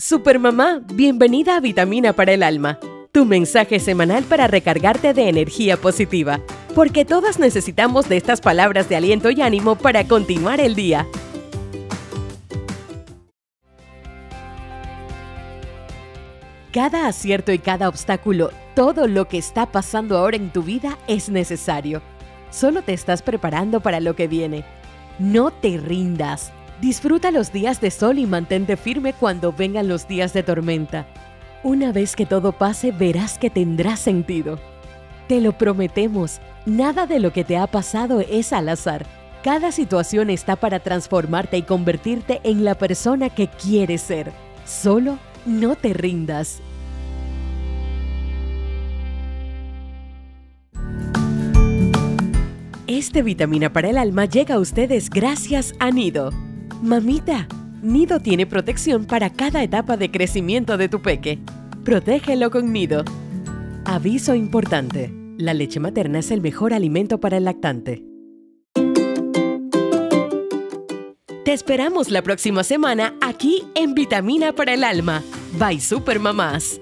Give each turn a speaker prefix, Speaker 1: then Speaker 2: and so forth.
Speaker 1: Supermamá, bienvenida a Vitamina para el Alma, tu mensaje semanal para recargarte de energía positiva, porque todas necesitamos de estas palabras de aliento y ánimo para continuar el día. Cada acierto y cada obstáculo, todo lo que está pasando ahora en tu vida es necesario. Solo te estás preparando para lo que viene. No te rindas. Disfruta los días de sol y mantente firme cuando vengan los días de tormenta. Una vez que todo pase, verás que tendrá sentido. Te lo prometemos, nada de lo que te ha pasado es al azar. Cada situación está para transformarte y convertirte en la persona que quieres ser. Solo no te rindas. Este vitamina para el alma llega a ustedes gracias a Nido. Mamita, Nido tiene protección para cada etapa de crecimiento de tu peque. Protégelo con Nido. Aviso importante. La leche materna es el mejor alimento para el lactante. Te esperamos la próxima semana aquí en Vitamina para el Alma. Bye Supermamás.